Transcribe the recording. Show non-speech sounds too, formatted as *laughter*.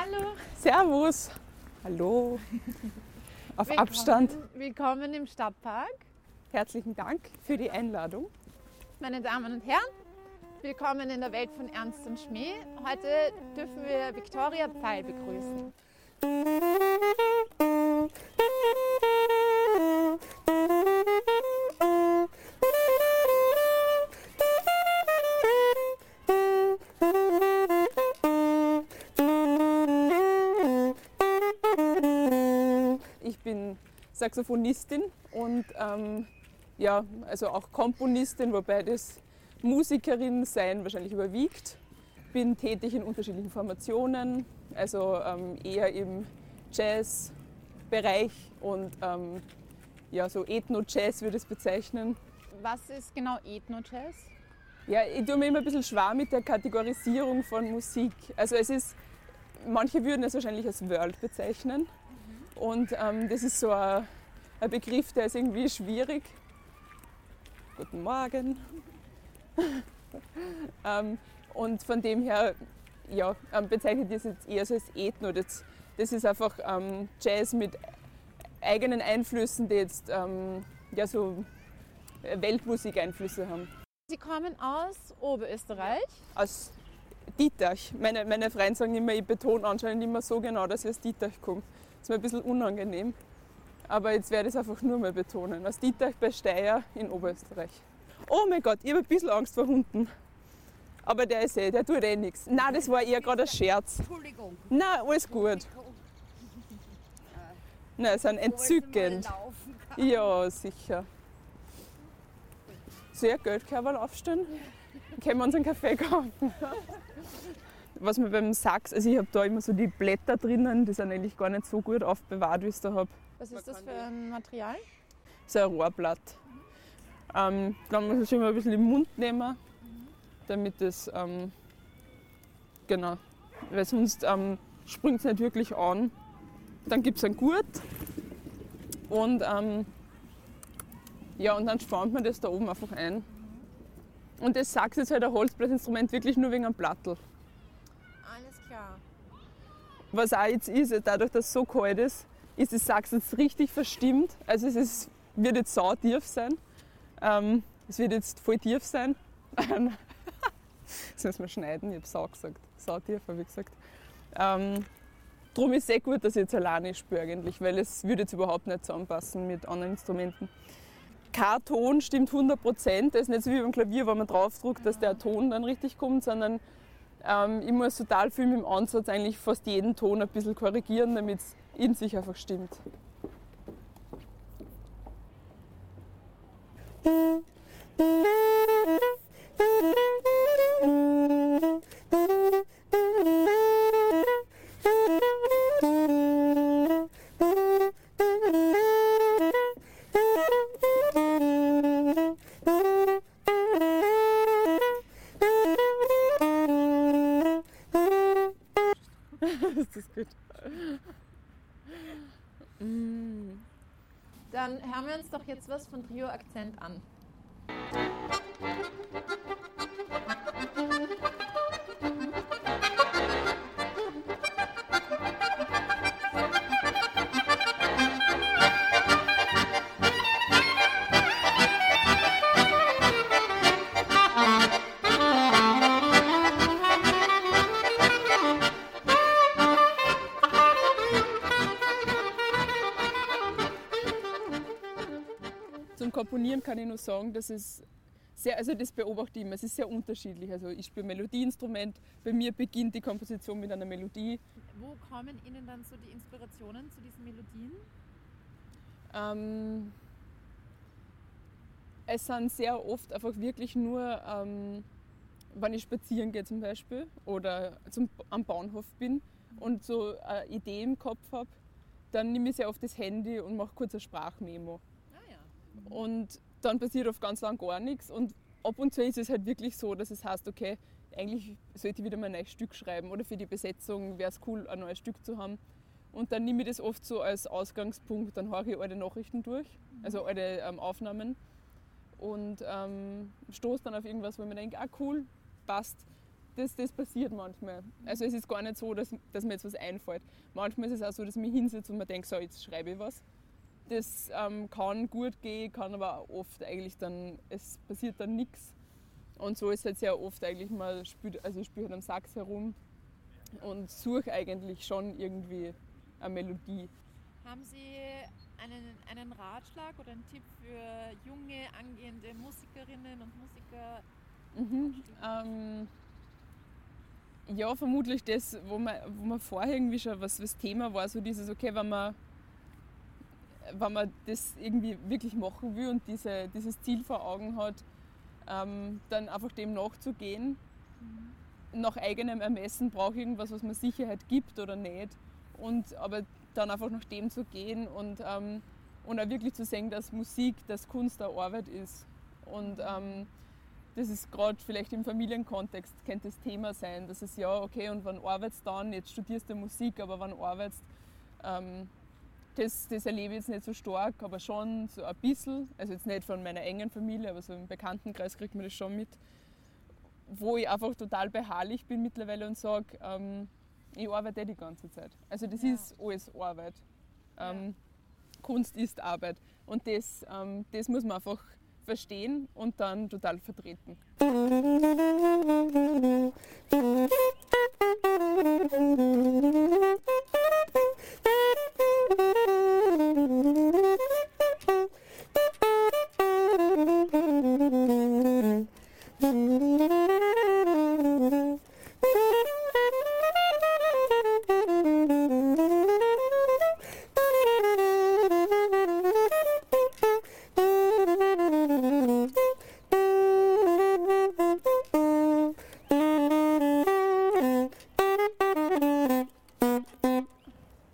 Hallo. Servus. Hallo. Auf willkommen, Abstand. Willkommen im Stadtpark. Herzlichen Dank für die Einladung. Meine Damen und Herren, willkommen in der Welt von Ernst und Schmäh. Heute dürfen wir Viktoria Pfeil begrüßen. Saxophonistin und ähm, ja, also auch Komponistin, wobei das Musikerin sein wahrscheinlich überwiegt. Bin tätig in unterschiedlichen Formationen, also ähm, eher im Jazz-Bereich und ähm, ja, so Ethno-Jazz würde ich es bezeichnen. Was ist genau Ethno-Jazz? Ja, ich tue mir immer ein bisschen schwer mit der Kategorisierung von Musik. Also es ist, manche würden es wahrscheinlich als World bezeichnen. Und ähm, das ist so ein, ein Begriff, der ist irgendwie schwierig. Guten Morgen. *laughs* ähm, und von dem her ja, ähm, bezeichnet das jetzt eher so als Ethno. Das, das ist einfach ähm, Jazz mit eigenen Einflüssen, die jetzt ähm, ja, so Weltmusikeinflüsse haben. Sie kommen aus Oberösterreich. Aus Dietach. Meine, meine Freunde sagen immer, ich betone anscheinend immer so genau, dass ich aus Dietach komme. Das ist mir ein bisschen unangenehm. Aber jetzt werde ich es einfach nur mal betonen. Aus Dietach bei Steyr in Oberösterreich. Oh mein Gott, ich habe ein bisschen Angst vor Hunden. Aber der ist eh, der tut eh nichts. Nein, das war eher gerade ein Scherz. Entschuldigung. Nein, alles gut. Nein, sind entzückend. Ja, sicher. Sehr Geldkörper aufstellen. Können wir uns einen Kaffee kaufen? Was mir beim Sax, also ich habe da immer so die Blätter drinnen, die sind eigentlich gar nicht so gut aufbewahrt, wie ich es da habe. Was ist das für ein Material? So ein Rohrblatt. Ähm, dann muss man schon mal ein bisschen im Mund nehmen, damit es, ähm, genau, weil sonst ähm, springt es nicht wirklich an. Dann gibt es einen Gurt und ähm, ja, und dann spannt man das da oben einfach ein. Und das Sax ist halt ein Holzblasinstrument wirklich nur wegen einem Plattel. Alles klar. Was auch jetzt ist, dadurch, dass es so kalt ist, ist das Sax jetzt richtig verstimmt. Also es ist, wird jetzt sau tief sein. Ähm, es wird jetzt voll tief sein. *laughs* das müssen wir schneiden, ich habe sau gesagt. Sau tief habe ich gesagt. Ähm, Darum ist es sehr gut, dass ich jetzt alleine spiele eigentlich, weil es würde jetzt überhaupt nicht zusammenpassen mit anderen Instrumenten. Kein Ton stimmt 100 Prozent. Das ist nicht so wie beim Klavier, wo man draufdrückt, dass der Ton dann richtig kommt, sondern ähm, ich muss total viel mit dem Ansatz eigentlich fast jeden Ton ein bisschen korrigieren, damit es in sich einfach stimmt. Mm. Dann hören wir uns doch jetzt was von Trio Akzent an. Komponieren kann ich nur sagen, dass es sehr, also das beobachte ich immer, es ist sehr unterschiedlich. Also ich spiele Melodieinstrument, bei mir beginnt die Komposition mit einer Melodie. Wo kommen Ihnen dann so die Inspirationen zu diesen Melodien? Ähm, es sind sehr oft einfach wirklich nur, ähm, wenn ich spazieren gehe zum Beispiel oder zum, am Bahnhof bin und so eine Idee im Kopf habe, dann nehme ich sehr oft das Handy und mache kurz eine Sprachmemo. Und dann passiert oft ganz lang gar nichts. Und ab und zu ist es halt wirklich so, dass es heißt, okay, eigentlich sollte ich wieder mal ein neues Stück schreiben oder für die Besetzung wäre es cool, ein neues Stück zu haben. Und dann nehme ich das oft so als Ausgangspunkt, dann höre ich alte Nachrichten durch, also alte ähm, Aufnahmen und ähm, stoße dann auf irgendwas, wo ich mir denke, ah cool, passt. das, das passiert manchmal. Also es ist gar nicht so, dass, dass mir jetzt was einfällt. Manchmal ist es auch so, dass ich mich hinsetze und mir denke, so, jetzt schreibe ich was. Das ähm, kann gut gehen, kann aber oft eigentlich dann, es passiert dann nichts. Und so ist es halt sehr oft eigentlich mal, also ich spiele halt am Sax herum und suche eigentlich schon irgendwie eine Melodie. Haben Sie einen, einen Ratschlag oder einen Tipp für junge, angehende Musikerinnen und Musiker? Mhm, ähm, ja, vermutlich das, wo man, wo man vorher irgendwie schon was das Thema war, so dieses, okay, wenn man, wenn man das irgendwie wirklich machen will und diese, dieses Ziel vor Augen hat, ähm, dann einfach dem nachzugehen. Mhm. Nach eigenem Ermessen brauche ich irgendwas, was mir Sicherheit gibt oder nicht. Und, aber dann einfach nach dem zu gehen und, ähm, und auch wirklich zu sehen, dass Musik, dass Kunst eine Arbeit ist. Und ähm, das ist gerade vielleicht im Familienkontext, könnte das Thema sein, dass es ja, okay, und wann arbeitest du dann? Jetzt studierst du Musik, aber wann arbeitest ähm, das, das erlebe ich jetzt nicht so stark, aber schon so ein bisschen. Also jetzt nicht von meiner engen Familie, aber so im Bekanntenkreis kriegt man das schon mit. Wo ich einfach total beharrlich bin mittlerweile und sage, ähm, ich arbeite die ganze Zeit. Also das ja. ist alles Arbeit. Ähm, ja. Kunst ist Arbeit. Und das, ähm, das muss man einfach verstehen und dann total vertreten. *laughs*